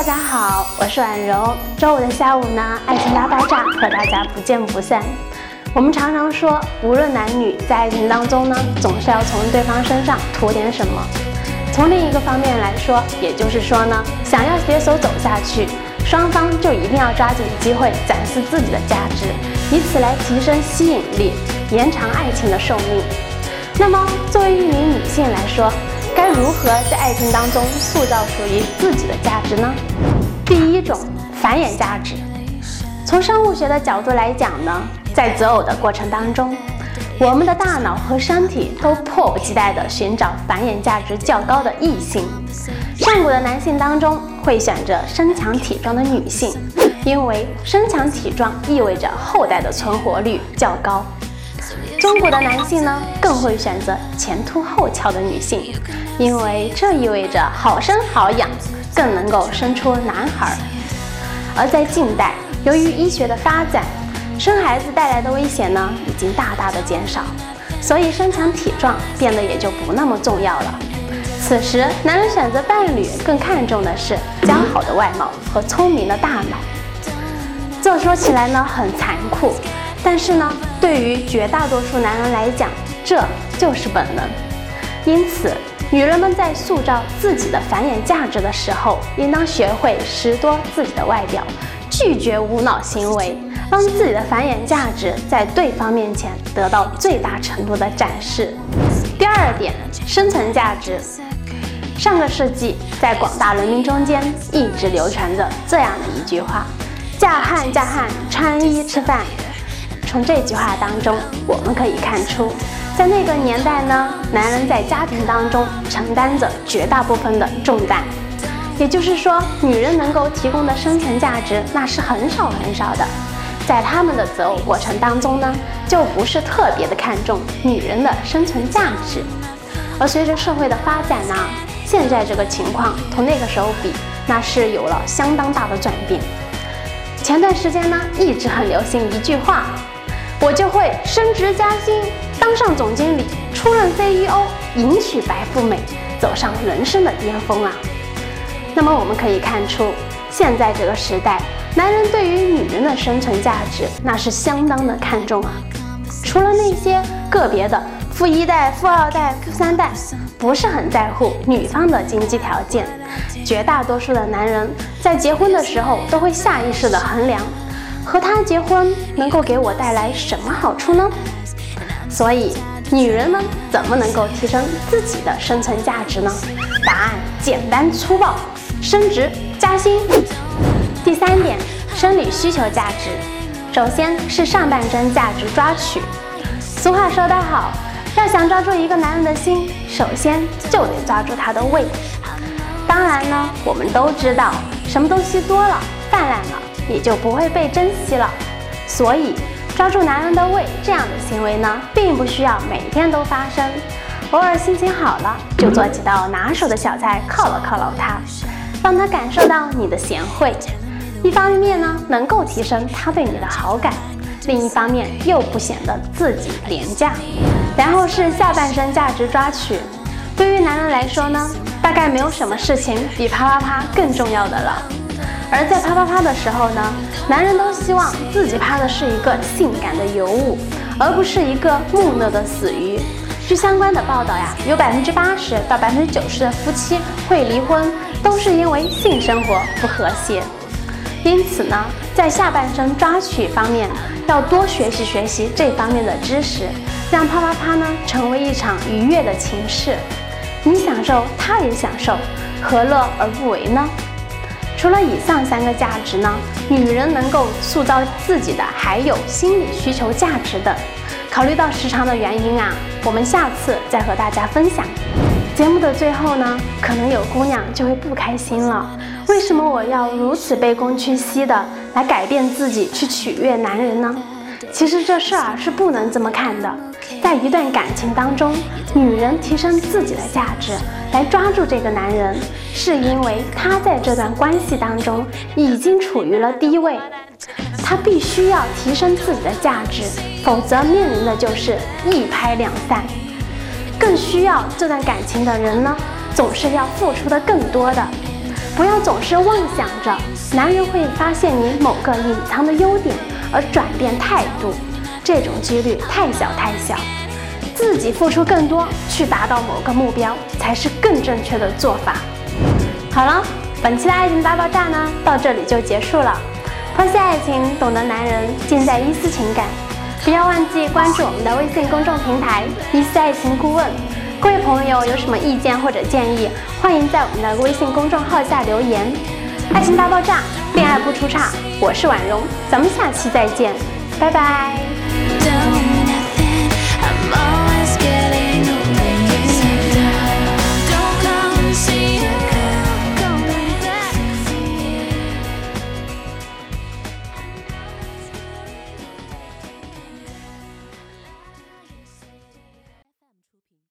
大家好，我是婉柔。周五的下午呢，爱情大爆炸和大家不见不散。我们常常说，无论男女，在爱情当中呢，总是要从对方身上图点什么。从另一个方面来说，也就是说呢，想要携手走下去，双方就一定要抓紧机会展示自己的价值，以此来提升吸引力，延长爱情的寿命。那么，作为一名女性来说，该如何在爱情当中塑造属于自己的价值呢？第一种，繁衍价值。从生物学的角度来讲呢，在择偶的过程当中，我们的大脑和身体都迫不及待地寻找繁衍价值较高的异性。上古的男性当中会选择身强体壮的女性，因为身强体壮意味着后代的存活率较高。中国的男性呢，更会选择前凸后翘的女性，因为这意味着好生好养，更能够生出男孩。而在近代，由于医学的发展，生孩子带来的危险呢，已经大大的减少，所以身强体壮变得也就不那么重要了。此时，男人选择伴侣更看重的是姣好的外貌和聪明的大脑。这说起来呢，很残酷。但是呢，对于绝大多数男人来讲，这就是本能。因此，女人们在塑造自己的繁衍价值的时候，应当学会拾掇自己的外表，拒绝无脑行为，让自己的繁衍价值在对方面前得到最大程度的展示。第二点，生存价值。上个世纪，在广大人民中间一直流传着这样的一句话：“嫁汉嫁汉，穿衣吃饭。”从这句话当中，我们可以看出，在那个年代呢，男人在家庭当中承担着绝大部分的重担，也就是说，女人能够提供的生存价值那是很少很少的，在他们的择偶过程当中呢，就不是特别的看重女人的生存价值。而随着社会的发展呢，现在这个情况同那个时候比，那是有了相当大的转变。前段时间呢，一直很流行一句话。我就会升职加薪，当上总经理，出任 CEO，迎娶白富美，走上人生的巅峰啊！那么我们可以看出，现在这个时代，男人对于女人的生存价值那是相当的看重啊。除了那些个别的富一代、富二代、富三代，不是很在乎女方的经济条件，绝大多数的男人在结婚的时候都会下意识的衡量。和他结婚能够给我带来什么好处呢？所以，女人们怎么能够提升自己的生存价值呢？答案简单粗暴，升职加薪。第三点，生理需求价值，首先是上半身价值抓取。俗话说得好，要想抓住一个男人的心，首先就得抓住他的胃。当然呢，我们都知道，什么东西多了，泛滥了。也就不会被珍惜了。所以，抓住男人的胃这样的行为呢，并不需要每天都发生。偶尔心情好了，就做几道拿手的小菜犒劳犒劳他，让他感受到你的贤惠。一方面呢，能够提升他对你的好感；另一方面又不显得自己廉价。然后是下半身价值抓取。对于男人来说呢，大概没有什么事情比啪啪啪更重要的了。而在啪啪啪的时候呢，男人都希望自己啪的是一个性感的尤物，而不是一个木讷的死鱼。据相关的报道呀，有百分之八十到百分之九十的夫妻会离婚，都是因为性生活不和谐。因此呢，在下半身抓取方面，要多学习学习这方面的知识，让啪啪啪呢成为一场愉悦的情事。你享受，他也享受，何乐而不为呢？除了以上三个价值呢，女人能够塑造自己的还有心理需求价值等。考虑到时长的原因啊，我们下次再和大家分享。节目的最后呢，可能有姑娘就会不开心了。为什么我要如此卑躬屈膝的来改变自己去取悦男人呢？其实这事儿是不能这么看的。在一段感情当中，女人提升自己的价值。来抓住这个男人，是因为他在这段关系当中已经处于了低位，他必须要提升自己的价值，否则面临的就是一拍两散。更需要这段感情的人呢，总是要付出的更多的。不要总是妄想着男人会发现你某个隐藏的优点而转变态度，这种几率太小太小。自己付出更多去达到某个目标，才是更正确的做法。好了，本期的爱情大爆炸呢，到这里就结束了。剖析爱情，懂得男人，尽在伊思情感。不要忘记关注我们的微信公众平台“伊思爱情顾问”。各位朋友有什么意见或者建议，欢迎在我们的微信公众号下留言。爱情大爆炸，恋爱不出差，我是婉容，咱们下期再见，拜拜。